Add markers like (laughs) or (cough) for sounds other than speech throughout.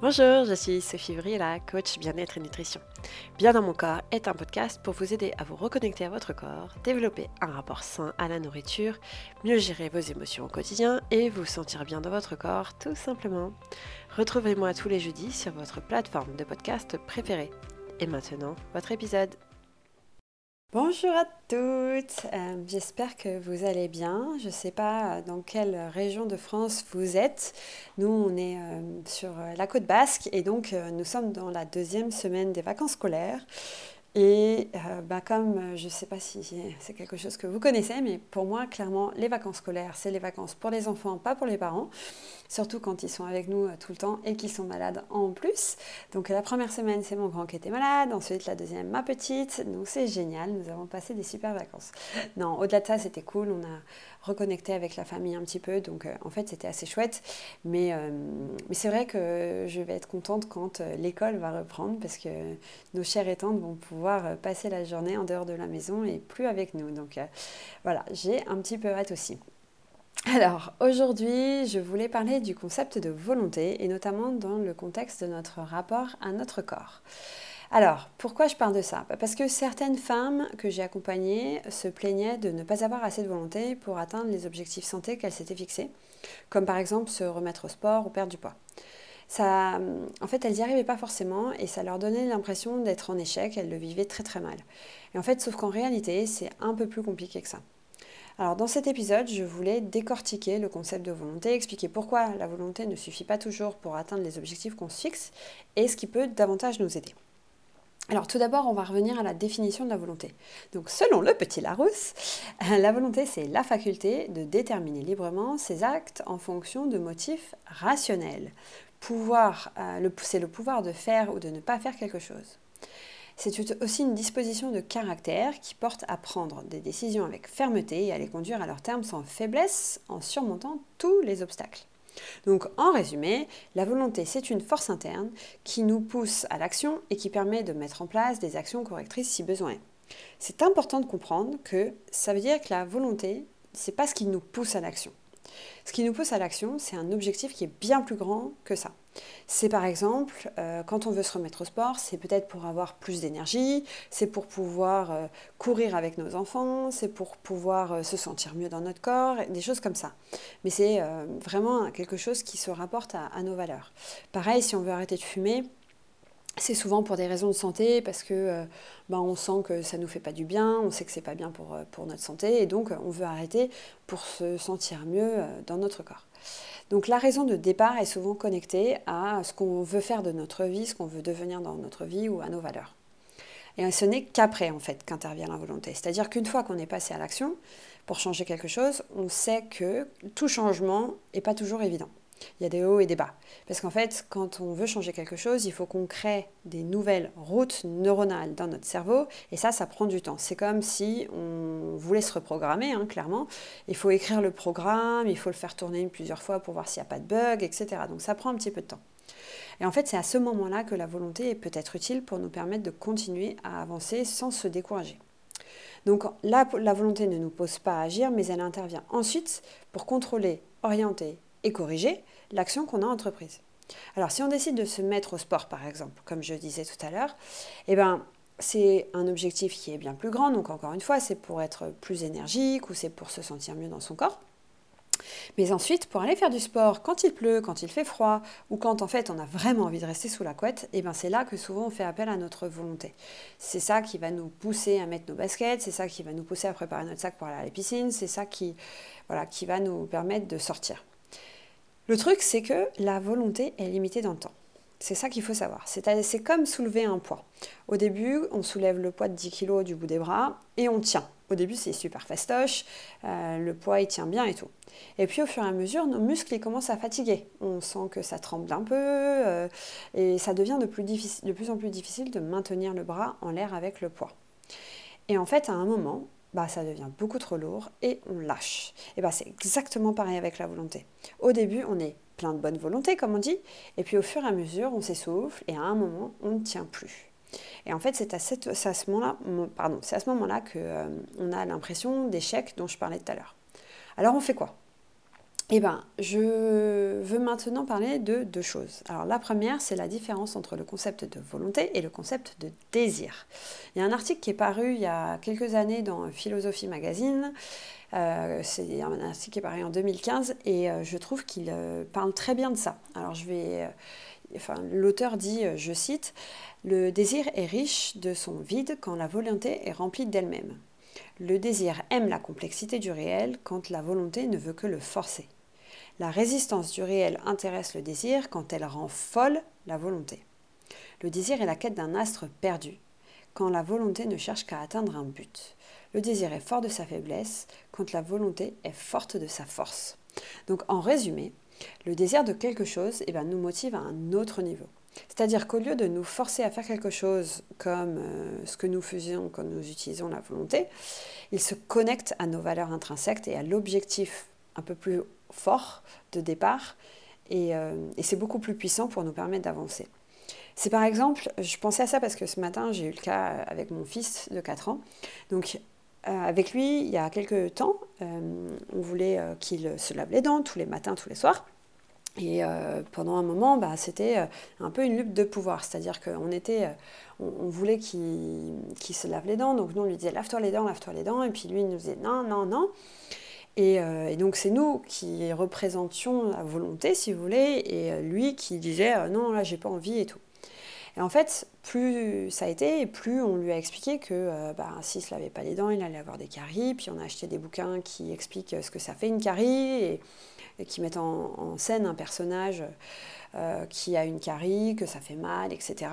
Bonjour, je suis Sophie la coach bien-être et nutrition. Bien dans mon corps est un podcast pour vous aider à vous reconnecter à votre corps, développer un rapport sain à la nourriture, mieux gérer vos émotions au quotidien et vous sentir bien dans votre corps tout simplement. Retrouvez-moi tous les jeudis sur votre plateforme de podcast préférée. Et maintenant, votre épisode. Bonjour à toutes, euh, j'espère que vous allez bien. Je ne sais pas dans quelle région de France vous êtes. Nous, on est euh, sur la côte basque et donc euh, nous sommes dans la deuxième semaine des vacances scolaires. Et euh, bah, comme euh, je ne sais pas si c'est quelque chose que vous connaissez, mais pour moi, clairement, les vacances scolaires, c'est les vacances pour les enfants, pas pour les parents. Surtout quand ils sont avec nous euh, tout le temps et qu'ils sont malades en plus. Donc la première semaine, c'est mon grand qui était malade. Ensuite, la deuxième, ma petite. Donc c'est génial. Nous avons passé des super vacances. Non, au-delà de ça, c'était cool. On a reconnecté avec la famille un petit peu. Donc en fait, c'était assez chouette. Mais, mais c'est vrai que je vais être contente quand l'école va reprendre parce que nos chères étantes vont pouvoir euh, passer la journée en dehors de la maison et plus avec nous. Donc euh, voilà, j'ai un petit peu hâte aussi. Alors aujourd'hui, je voulais parler du concept de volonté et notamment dans le contexte de notre rapport à notre corps. Alors, pourquoi je parle de ça? Bah, Parce que certaines femmes que j'ai accompagnées se plaignaient de ne pas avoir assez de volonté pour atteindre les objectifs santé qu'elles s'étaient fixés, comme par exemple se remettre au sport ou perdre du poids en fait, elles n'y arrivaient pas forcément et ça leur donnait l'impression d'être en échec, elles le vivaient très très mal. Et en fait, sauf qu'en réalité, c'est un peu plus compliqué que ça. Alors dans cet épisode, je voulais décortiquer le concept de volonté, expliquer pourquoi la volonté ne suffit pas toujours pour atteindre les objectifs qu'on se fixe et ce qui peut davantage nous aider. Alors tout d'abord, on va revenir à la définition de la volonté. Donc selon le petit Larousse, (laughs) la volonté, c'est la faculté de déterminer librement ses actes en fonction de motifs rationnels pouvoir, euh, c'est le pouvoir de faire ou de ne pas faire quelque chose. C'est aussi une disposition de caractère qui porte à prendre des décisions avec fermeté et à les conduire à leur terme sans faiblesse en surmontant tous les obstacles. Donc en résumé, la volonté, c'est une force interne qui nous pousse à l'action et qui permet de mettre en place des actions correctrices si besoin C'est important de comprendre que ça veut dire que la volonté, c'est pas ce qui nous pousse à l'action. Ce qui nous pousse à l'action, c'est un objectif qui est bien plus grand que ça. C'est par exemple, euh, quand on veut se remettre au sport, c'est peut-être pour avoir plus d'énergie, c'est pour pouvoir euh, courir avec nos enfants, c'est pour pouvoir euh, se sentir mieux dans notre corps, des choses comme ça. Mais c'est vraiment quelque chose qui se rapporte à nos valeurs. Pareil, si on veut arrêter de fumer, c'est souvent pour des raisons de santé, parce que ben, on sent que ça ne nous fait pas du bien, on sait que c'est pas bien pour, pour notre santé, et donc on veut arrêter pour se sentir mieux dans notre corps. Donc la raison de départ est souvent connectée à ce qu'on veut faire de notre vie, ce qu'on veut devenir dans notre vie ou à nos valeurs. Et ce n'est qu'après en fait qu'intervient la volonté. C'est-à-dire qu'une fois qu'on est passé à l'action pour changer quelque chose, on sait que tout changement n'est pas toujours évident. Il y a des hauts et des bas. Parce qu'en fait, quand on veut changer quelque chose, il faut qu'on crée des nouvelles routes neuronales dans notre cerveau. Et ça, ça prend du temps. C'est comme si on voulait se reprogrammer, hein, clairement. Il faut écrire le programme, il faut le faire tourner plusieurs fois pour voir s'il n'y a pas de bug, etc. Donc ça prend un petit peu de temps. Et en fait, c'est à ce moment-là que la volonté peut être utile pour nous permettre de continuer à avancer sans se décourager. Donc la volonté ne nous pose pas à agir, mais elle intervient ensuite pour contrôler, orienter et corriger l'action qu'on a entreprise. Alors si on décide de se mettre au sport par exemple, comme je disais tout à l'heure, eh ben, c'est un objectif qui est bien plus grand, donc encore une fois, c'est pour être plus énergique ou c'est pour se sentir mieux dans son corps. Mais ensuite, pour aller faire du sport quand il pleut, quand il fait froid, ou quand en fait on a vraiment envie de rester sous la couette, et eh ben c'est là que souvent on fait appel à notre volonté. C'est ça qui va nous pousser à mettre nos baskets, c'est ça qui va nous pousser à préparer notre sac pour aller à la piscine, c'est ça qui, voilà, qui va nous permettre de sortir. Le truc, c'est que la volonté est limitée dans le temps. C'est ça qu'il faut savoir. C'est comme soulever un poids. Au début, on soulève le poids de 10 kg du bout des bras et on tient. Au début, c'est super fastoche, euh, le poids il tient bien et tout. Et puis au fur et à mesure, nos muscles ils commencent à fatiguer. On sent que ça tremble un peu euh, et ça devient de plus, de plus en plus difficile de maintenir le bras en l'air avec le poids. Et en fait, à un moment, ça devient beaucoup trop lourd et on lâche. Et bah, c'est exactement pareil avec la volonté. Au début, on est plein de bonne volonté, comme on dit, et puis au fur et à mesure, on s'essouffle et à un moment, on ne tient plus. Et en fait, c'est à, ce moment-là, pardon, c'est à ce moment-là que euh, a l'impression d'échec dont je parlais tout à l'heure. Alors, on fait quoi? Eh ben, je veux maintenant parler de deux choses. Alors la première, c'est la différence entre le concept de volonté et le concept de désir. Il y a un article qui est paru il y a quelques années dans Philosophie Magazine. Euh, c'est un article qui est paru en 2015 et euh, je trouve qu'il euh, parle très bien de ça. Alors je vais, enfin, l'auteur dit, je cite, le désir est riche de son vide quand la volonté est remplie d'elle-même. Le désir aime la complexité du réel quand la volonté ne veut que le forcer. La résistance du réel intéresse le désir quand elle rend folle la volonté. Le désir est la quête d'un astre perdu, quand la volonté ne cherche qu'à atteindre un but. Le désir est fort de sa faiblesse, quand la volonté est forte de sa force. Donc en résumé, le désir de quelque chose eh ben, nous motive à un autre niveau. C'est-à-dire qu'au lieu de nous forcer à faire quelque chose comme euh, ce que nous faisions quand nous utilisons la volonté, il se connecte à nos valeurs intrinsèques et à l'objectif un peu plus fort de départ euh, et, c'est beaucoup plus puissant pour nous permettre d'avancer. C'est par exemple, je pensais à ça parce que ce matin j'ai eu le cas avec mon fils de 4 ans. Donc euh, avec lui, il y a quelques temps, euh, on voulait qu'il se lave les dents tous les matins, tous les soirs. Et pendant un moment, bah, c'était un peu une lutte de pouvoir. C'est-à-dire qu'on était, on, voulait qu'il se lave les dents. Donc nous, on lui disait lave-toi les dents, lave-toi les dents. Et puis lui, il nous disait non, non, non. Euh, et, donc c'est nous qui représentions la volonté, si vous voulez, et euh, lui qui disait euh, non, là j'ai pas envie et tout. Et en fait, plus ça a été, plus on lui a expliqué que bah, s'il ne se lavait pas les dents, il allait avoir des caries. Puis on a acheté des bouquins qui expliquent ce que ça fait une carie qui mettent en, scène un personnage euh, qui a une carie, que ça fait mal, etc.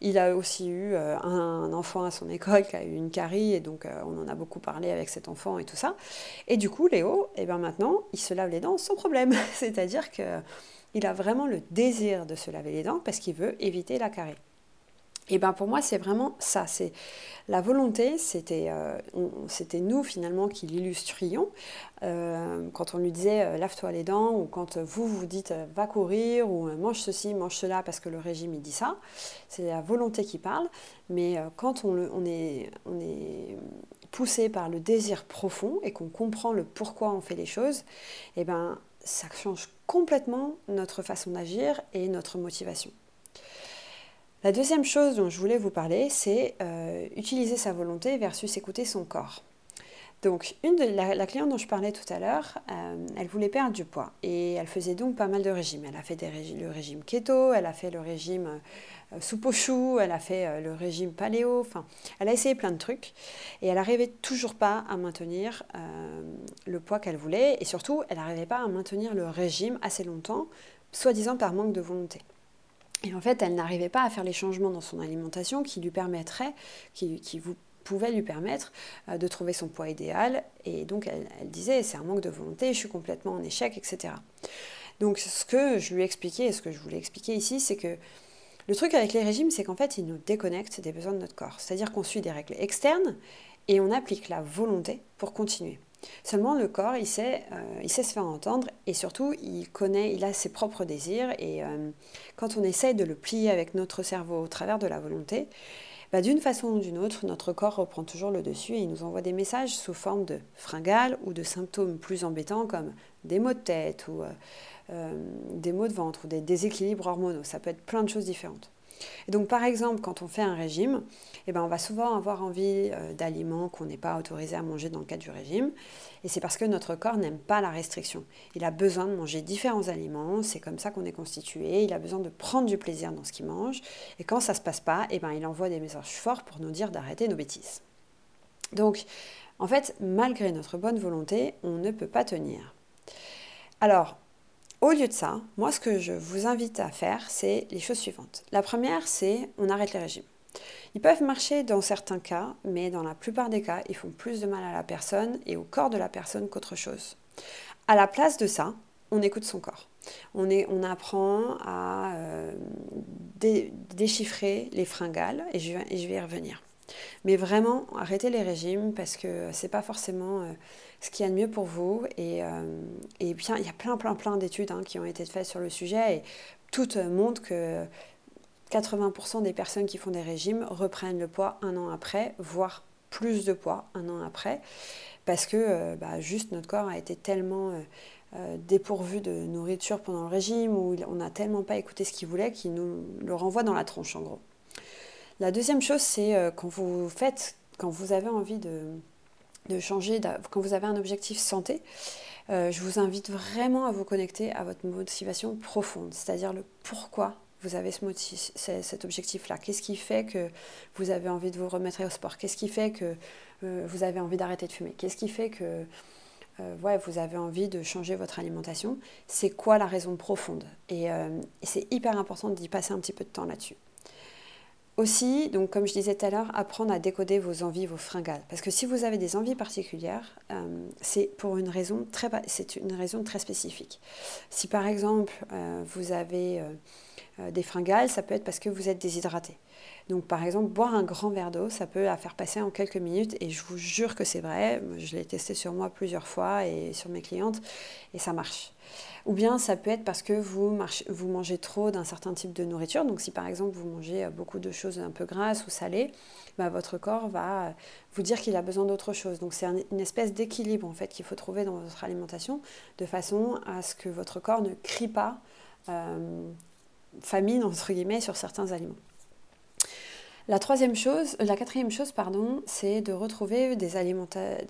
Il a aussi eu euh, un, enfant à son école qui a eu une carie, et donc euh, on en a beaucoup parlé avec cet enfant et tout ça. Et du coup, Léo, eh ben maintenant, il se lave les dents sans problème. (laughs) C'est-à-dire qu'il a vraiment le désir de se laver les dents parce qu'il veut éviter la carie. Et ben pour moi, c'est vraiment ça. C'est la volonté, c'était euh, nous finalement qui l'illustrions. Euh, quand on lui disait euh, lave-toi les dents, ou quand vous vous dites va courir, ou mange ceci, mange cela, parce que le régime dit ça, c'est la volonté qui parle. Mais quand on, est, poussé par le désir profond et qu'on comprend le pourquoi on fait les choses, et ben ça change complètement notre façon d'agir et notre motivation. La deuxième chose dont je voulais vous parler, c'est euh, utiliser sa volonté versus écouter son corps. Donc, une de la, cliente dont je parlais tout à l'heure, euh, elle voulait perdre du poids et elle faisait donc pas mal de régimes. Elle a fait le régime keto, elle a fait le régime euh, soupe aux choux, elle a fait le régime paléo, enfin, elle a essayé plein de trucs et elle n'arrivait toujours pas à maintenir le poids qu'elle voulait et surtout, elle n'arrivait pas à maintenir le régime assez longtemps, soi-disant par manque de volonté. Et en fait, elle n'arrivait pas à faire les changements dans son alimentation qui lui permettraient, qui, vous pouvaient lui permettre euh, de trouver son poids idéal. Et donc, elle, disait, c'est un manque de volonté, je suis complètement en échec, etc. Donc, ce que je lui expliquais et ce que je voulais expliquer ici, c'est que le truc avec les régimes, c'est qu'en fait, ils nous déconnectent des besoins de notre corps. C'est-à-dire qu'on suit des règles externes et on applique la volonté pour continuer. Seulement le corps, il sait, euh, il sait se faire entendre et surtout, il connaît, il a ses propres désirs et euh, quand on essaye de le plier avec notre cerveau au travers de la volonté, bah, d'une façon ou d'une autre, notre corps reprend toujours le dessus et il nous envoie des messages sous forme de fringales ou de symptômes plus embêtants comme des maux de tête ou euh, des maux de ventre ou des déséquilibres hormonaux. Ça peut être plein de choses différentes. Et donc par exemple, quand on fait un régime, eh ben, on va souvent avoir envie euh, d'aliments qu'on n'est pas autorisé à manger dans le cadre du régime. Et c'est parce que notre corps n'aime pas la restriction. Il a besoin de manger différents aliments, c'est comme ça qu'on est constitué, il a besoin de prendre du plaisir dans ce qu'il mange. Et quand ça ne se passe pas, eh ben, il envoie des messages forts pour nous dire d'arrêter nos bêtises. Donc, en fait, malgré notre bonne volonté, on ne peut pas tenir. Alors, au lieu de ça, moi, ce que je vous invite à faire, c'est les choses suivantes. La première, c'est on arrête les régimes. Ils peuvent marcher dans certains cas, mais dans la plupart des cas, ils font plus de mal à la personne et au corps de la personne qu'autre chose. À la place de ça, on écoute son corps. On, apprend à euh, déchiffrer les fringales et je, et je vais y revenir. Mais vraiment, arrêtez les régimes parce que c'est pas forcément euh, ce qu'il y a de mieux pour vous. Et, euh, et bien, il y a plein, plein, plein d'études hein, qui ont été faites sur le sujet et toutes montrent que 80% des personnes qui font des régimes reprennent le poids un an après, voire plus de poids un an après, parce que euh, bah, juste notre corps a été tellement dépourvu de nourriture pendant le régime, ou on n'a tellement pas écouté ce qu'il voulait qu'il nous le renvoie dans la tronche en gros. La deuxième chose, c'est quand vous faites, quand vous avez envie de, changer, quand vous avez un objectif santé, euh, je vous invite vraiment à vous connecter à votre motivation profonde, c'est-à-dire le pourquoi vous avez ce cet objectif-là. Qu'est-ce qui fait que vous avez envie de vous remettre au sport? Qu'est-ce qui fait que euh, vous avez envie d'arrêter de fumer? Qu'est-ce qui fait que euh, ouais, vous avez envie de changer votre alimentation? C'est quoi la raison profonde? Et c'est hyper important d'y passer un petit peu de temps là-dessus. Aussi, donc comme je disais tout à l'heure, apprendre à décoder vos envies, vos fringales. Parce que si vous avez des envies particulières, euh, c'est pour une raison très, c'est une raison très spécifique. Si par exemple euh, vous avez euh, des fringales, ça peut être parce que vous êtes déshydraté. Donc par exemple, boire un grand verre d'eau, ça peut la faire passer en quelques minutes et je vous jure que c'est vrai. Je l'ai testé sur moi plusieurs fois et sur mes clientes et ça marche. Ou bien ça peut être parce que vous, mangez trop d'un certain type de nourriture. Donc si par exemple vous mangez euh, beaucoup de choses un peu grasses ou salées, bah, votre corps va euh, vous dire qu'il a besoin d'autre chose. Donc c'est une espèce d'équilibre en fait qu'il faut trouver dans votre alimentation de façon à ce que votre corps ne crie pas euh, famine entre sur certains aliments. La troisième chose, la quatrième chose, pardon, c'est de retrouver des,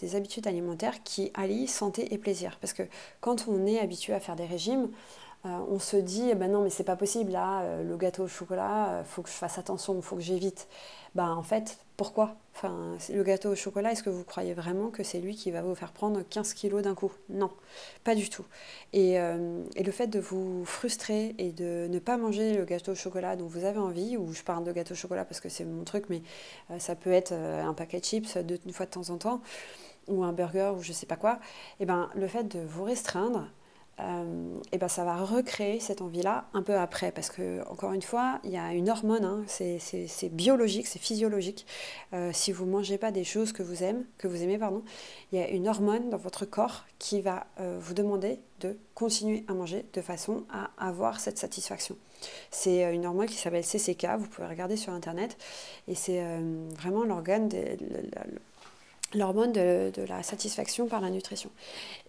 des habitudes alimentaires qui allient santé et plaisir. Parce que quand on est habitué à faire des régimes, euh, on se dit, eh ben non, mais c'est pas possible, là, euh, le gâteau au chocolat, euh, faut que je fasse attention, il faut que j'évite. Ben, en fait, pourquoi? Enfin, Le gâteau au chocolat, est-ce que vous croyez vraiment que c'est lui qui va vous faire prendre 15 kilos d'un coup? Non, pas du tout. Et, et, le fait de vous frustrer et de ne pas manger le gâteau au chocolat dont vous avez envie, ou je parle de gâteau au chocolat parce que c'est mon truc, mais ça peut être un paquet de chips de, une fois de temps en temps, ou un burger, ou je sais pas quoi, et ben, le fait de vous restreindre, euh, et ben ça va recréer cette envie-là un peu après. Parce que, encore une fois, il y a une hormone, hein, c'est biologique, c'est physiologique. Euh, si vous ne mangez pas des choses que vous aimez, que vous aimez pardon, il y a une hormone dans votre corps qui va euh, vous demander de continuer à manger de façon à avoir cette satisfaction. C'est une hormone qui s'appelle CCK, vous pouvez regarder sur Internet, et c'est vraiment l'organe, l'hormone de, la satisfaction par la nutrition.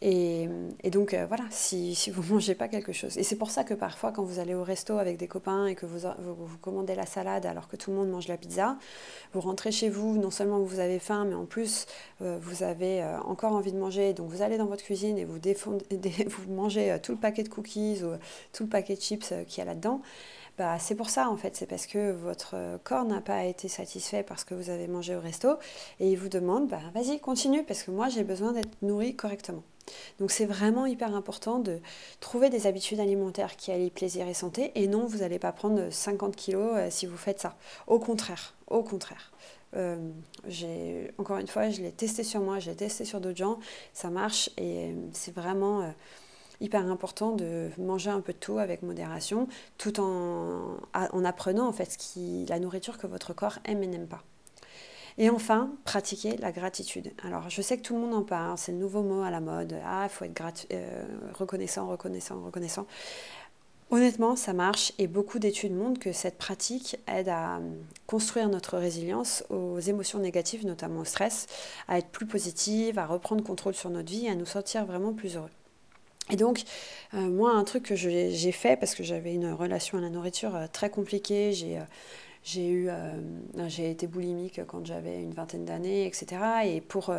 Et, donc euh, voilà, si, vous ne (laughs) mangez pas quelque chose. Et c'est pour ça que parfois quand vous allez au resto avec des copains et que vous, vous, commandez la salade alors que tout le monde mange la pizza, vous rentrez chez vous, non seulement vous avez faim, mais en plus euh, vous avez euh, encore envie de manger. Donc vous allez dans votre cuisine et vous, (laughs) vous mangez tout le paquet de cookies ou tout le paquet de chips qu'il y a là-dedans. Bah, c'est pour ça en fait, c'est parce que votre corps n'a pas été satisfait parce que vous avez mangé au resto et il vous demande bah, vas-y continue parce que moi j'ai besoin d'être nourri correctement. Donc c'est vraiment hyper important de trouver des habitudes alimentaires qui allient plaisir et santé et non vous n'allez pas prendre 50 kilos euh, si vous faites ça. Au contraire, au contraire. Euh, encore une fois, je l'ai testé sur moi, je l'ai testé sur d'autres gens, ça marche et c'est vraiment hyper important de manger un peu de tout avec modération, tout en, en apprenant en fait ce qui, la nourriture que votre corps aime et n'aime pas. Et enfin, pratiquer la gratitude. Alors, je sais que tout le monde en parle, c'est le nouveau mot à la mode. Ah, il faut être euh, reconnaissant, reconnaissant, reconnaissant. Honnêtement, ça marche et beaucoup d'études montrent que cette pratique aide à hum, construire notre résilience aux émotions négatives, notamment au stress, à être plus positive, à reprendre contrôle sur notre vie à nous sentir vraiment plus heureux. Et donc, euh, moi, un truc que j'ai fait, parce que j'avais une relation à la nourriture euh, très compliquée, j'ai j'ai eu, euh, j'ai été boulimique quand j'avais une vingtaine d'années, etc. Et pour,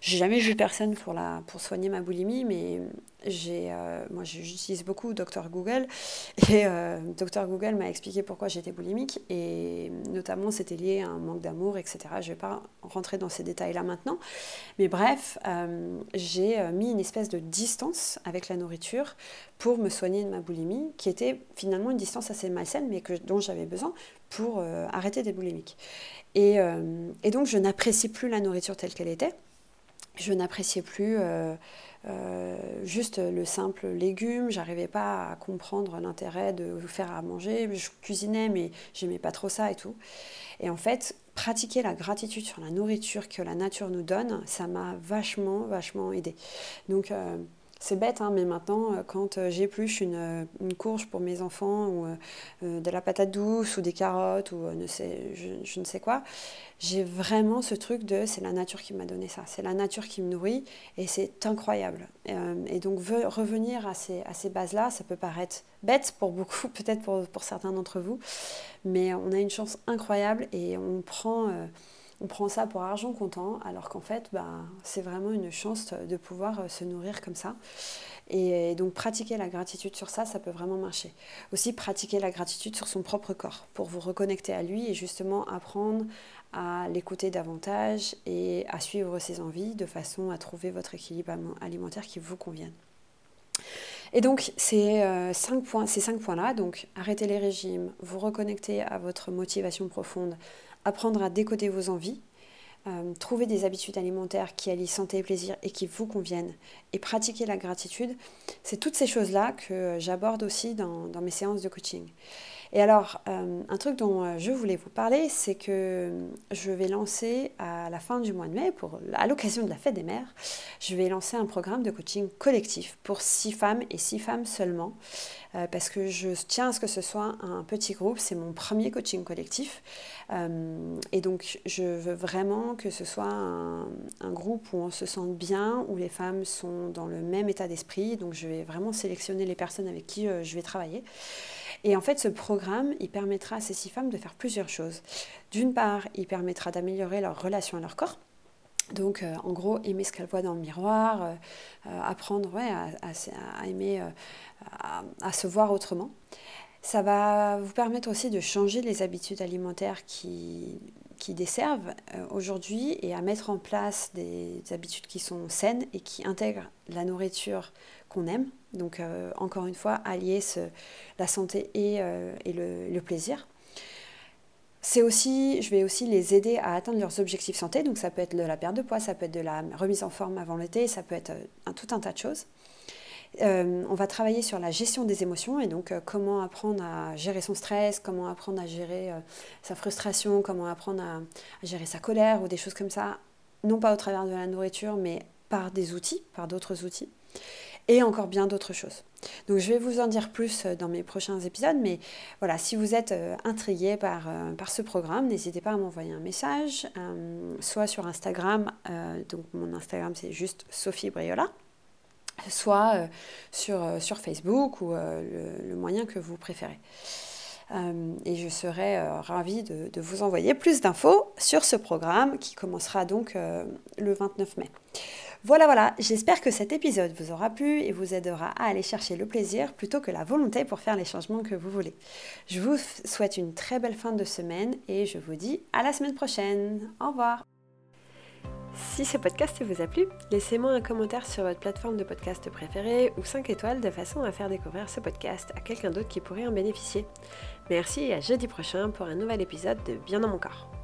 j'ai jamais vu personne pour la, pour soigner ma boulimie, mais j'ai, euh, moi j'utilise beaucoup Dr Google (laughs) et euh, Dr Google m'a expliqué pourquoi j'étais boulimique et notamment c'était lié à un manque d'amour, etc. Je vais pas rentrer dans ces détails-là maintenant, mais bref, euh, j'ai mis une espèce de distance avec la nourriture pour me soigner de ma boulimie, qui était finalement une distance assez malsaine, mais que, dont j'avais besoin pour arrêter des boulimiques. Et, et donc je n'apprécie plus la nourriture telle qu'elle était. Je n'appréciais plus euh, juste le simple légume, j'arrivais pas à comprendre l'intérêt de faire à manger. Je cuisinais, mais j'aimais pas trop ça et tout. Et en fait, pratiquer la gratitude sur la nourriture que la nature nous donne, ça m'a vachement, vachement aidé. Donc, euh, c'est bête, hein, mais maintenant, euh, quand euh, j'épluche une, euh, une courge pour mes enfants, ou de la patate douce, ou des carottes, ou ne sais, je, ne sais quoi, j'ai vraiment ce truc de c'est la nature qui m'a donné ça, c'est la nature qui me nourrit, et c'est incroyable. et donc, revenir à ces, à ces bases-là, ça peut paraître bête pour beaucoup, (laughs) peut-être pour, pour certains d'entre vous, mais on a une chance incroyable et on prend on prend ça pour argent comptant, alors qu'en fait, bah, c'est vraiment une chance de pouvoir euh, se nourrir comme ça. Et donc pratiquer la gratitude sur ça, ça peut vraiment marcher. Aussi pratiquer la gratitude sur son propre corps pour vous reconnecter à lui et justement apprendre à l'écouter davantage et à suivre ses envies de façon à trouver votre équilibre alimentaire qui vous convienne. Et donc, ces, euh, cinq points, ces cinq points-là, donc arrêter les régimes, vous reconnecter à votre motivation profonde, apprendre à décoder vos envies, euh, trouver des habitudes alimentaires qui allient santé et plaisir et qui vous conviennent, et pratiquer la gratitude, c'est toutes ces choses-là que j'aborde aussi dans, mes séances de coaching. Et alors, euh, un truc dont euh, je voulais vous parler, c'est que je vais lancer à la fin du mois de mai, à l'occasion de la fête des mères, je vais lancer un programme de coaching collectif pour six femmes et six femmes seulement, euh, parce que je tiens à ce que ce soit un petit groupe, c'est mon premier coaching collectif, et donc je veux vraiment que ce soit un, un groupe où on se sente bien, où les femmes sont dans le même état d'esprit, donc je vais vraiment sélectionner les personnes avec qui je vais travailler. Et en fait, ce programme, il permettra à ces six femmes de faire plusieurs choses. D'une part, il permettra d'améliorer leur relation à leur corps. Donc, euh, en gros, aimer ce qu'elles voient dans le miroir, euh, euh, apprendre à, aimer, à, se voir autrement. Ça va vous permettre aussi de changer les habitudes alimentaires qui, qui desservent aujourd'hui et à mettre en place des habitudes qui sont saines et qui intègrent la nourriture qu'on aime. Donc euh, encore une fois, allier la santé et, euh, le, plaisir. C'est aussi, je vais aussi les aider à atteindre leurs objectifs santé. Donc ça peut être de la perte de poids, ça peut être de la remise en forme avant l'été, ça peut être euh, tout un tas de choses. On va travailler sur la gestion des émotions et donc comment apprendre à gérer son stress, comment apprendre à gérer sa frustration, comment apprendre à, gérer sa colère ou des choses comme ça, non pas au travers de la nourriture, mais par des outils, par d'autres outils et encore bien d'autres choses. Donc je vais vous en dire plus euh, dans mes prochains épisodes, mais voilà, si vous êtes euh, intrigué par, euh, par ce programme, n'hésitez pas à m'envoyer un message, soit sur Instagram, donc mon Instagram c'est juste Sophie Briola, soit sur, sur Facebook ou le, moyen que vous préférez. et je serai ravie de, de, vous envoyer plus d'infos sur ce programme qui commencera donc le 29 mai. Voilà, voilà, j'espère que cet épisode vous aura plu et vous aidera à aller chercher le plaisir plutôt que la volonté pour faire les changements que vous voulez. Je vous souhaite une très belle fin de semaine et je vous dis à la semaine prochaine. Au revoir. Si ce podcast vous a plu, laissez-moi un commentaire sur votre plateforme de podcast préférée ou 5 étoiles de façon à faire découvrir ce podcast à quelqu'un d'autre qui pourrait en bénéficier. Merci et à jeudi prochain pour un nouvel épisode de Bien dans mon corps.